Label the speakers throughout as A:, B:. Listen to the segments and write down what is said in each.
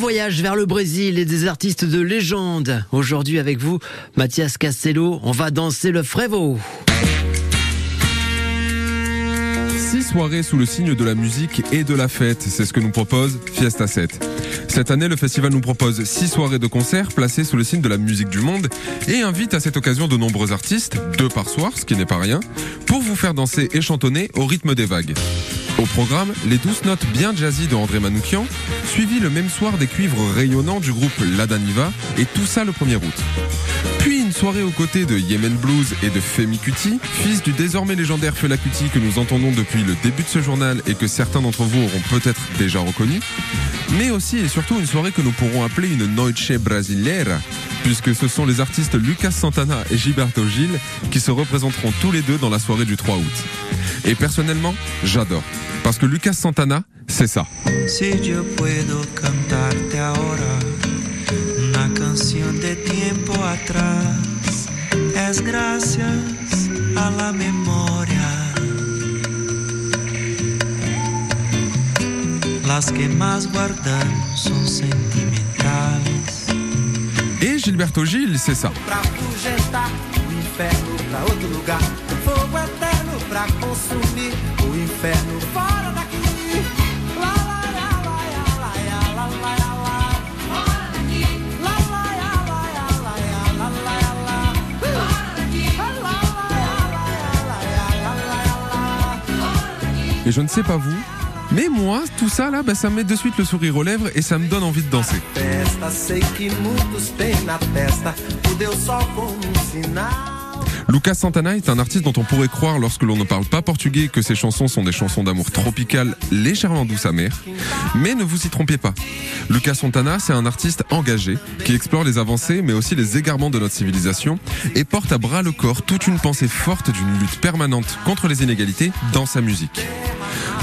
A: voyage vers le Brésil et des artistes de légende. Aujourd'hui avec vous, Mathias Castello, on va danser le frévo.
B: Six soirées sous le signe de la musique et de la fête, c'est ce que nous propose Fiesta 7. Cette année, le festival nous propose six soirées de concerts placées sous le signe de la musique du monde et invite à cette occasion de nombreux artistes, deux par soir, ce qui n'est pas rien, pour vous faire danser et chantonner au rythme des vagues. Au programme, les douces notes bien jazzy de André Manoukian, suivi le même soir des cuivres rayonnants du groupe Ladaniva, et tout ça le 1er août. Puis une soirée aux côtés de Yemen Blues et de Femi Kuti, fils du désormais légendaire Fela Kuti que nous entendons depuis le début de ce journal et que certains d'entre vous auront peut-être déjà reconnu. Mais aussi et surtout une soirée que nous pourrons appeler une Noite Brasileira, puisque ce sont les artistes Lucas Santana et Gilberto Gil qui se représenteront tous les deux dans la soirée du 3 août. Et personnellement, j'adore. Parce que Lucas Santana, c'est ça.
C: Si yo puedo cantarte ahora una canción de tiempo atrás, es gracias a la memoria. Las que más guardamos son sentimentales.
B: Et Gilberto Gil, c'est ça.
D: pra
B: Et je ne sais pas vous, mais moi, tout ça là, bah, ça me met de suite le sourire aux lèvres et ça me donne envie de danser. Lucas Santana est un artiste dont on pourrait croire lorsque l'on ne parle pas portugais que ses chansons sont des chansons d'amour tropicales légèrement douces amères. Mais ne vous y trompez pas. Lucas Santana, c'est un artiste engagé qui explore les avancées mais aussi les égarements de notre civilisation et porte à bras le corps toute une pensée forte d'une lutte permanente contre les inégalités dans sa musique.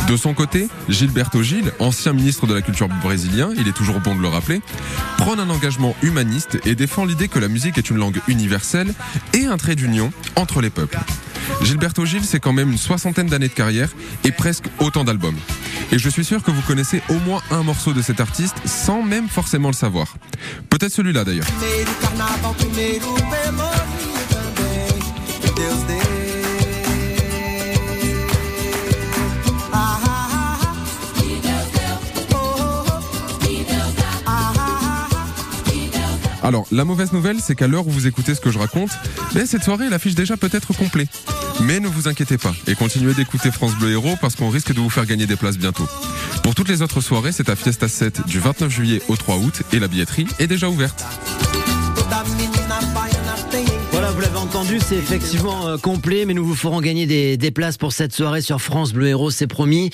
B: De son côté, Gilberto Gil, ancien ministre de la Culture brésilien, il est toujours bon de le rappeler, prône un engagement humaniste et défend l'idée que la musique est une langue universelle et un trait d'union entre les peuples. Gilberto Gil, c'est quand même une soixantaine d'années de carrière et presque autant d'albums. Et je suis sûr que vous connaissez au moins un morceau de cet artiste sans même forcément le savoir. Peut-être celui-là d'ailleurs. Alors, la mauvaise nouvelle, c'est qu'à l'heure où vous écoutez ce que je raconte, ben, cette soirée, elle affiche déjà peut-être complet. Mais ne vous inquiétez pas et continuez d'écouter France Bleu Héros parce qu'on risque de vous faire gagner des places bientôt. Pour toutes les autres soirées, c'est à Fiesta 7 du 29 juillet au 3 août et la billetterie est déjà ouverte.
A: Voilà, vous l'avez entendu, c'est effectivement euh, complet, mais nous vous ferons gagner des, des places pour cette soirée sur France Bleu Héros, c'est promis.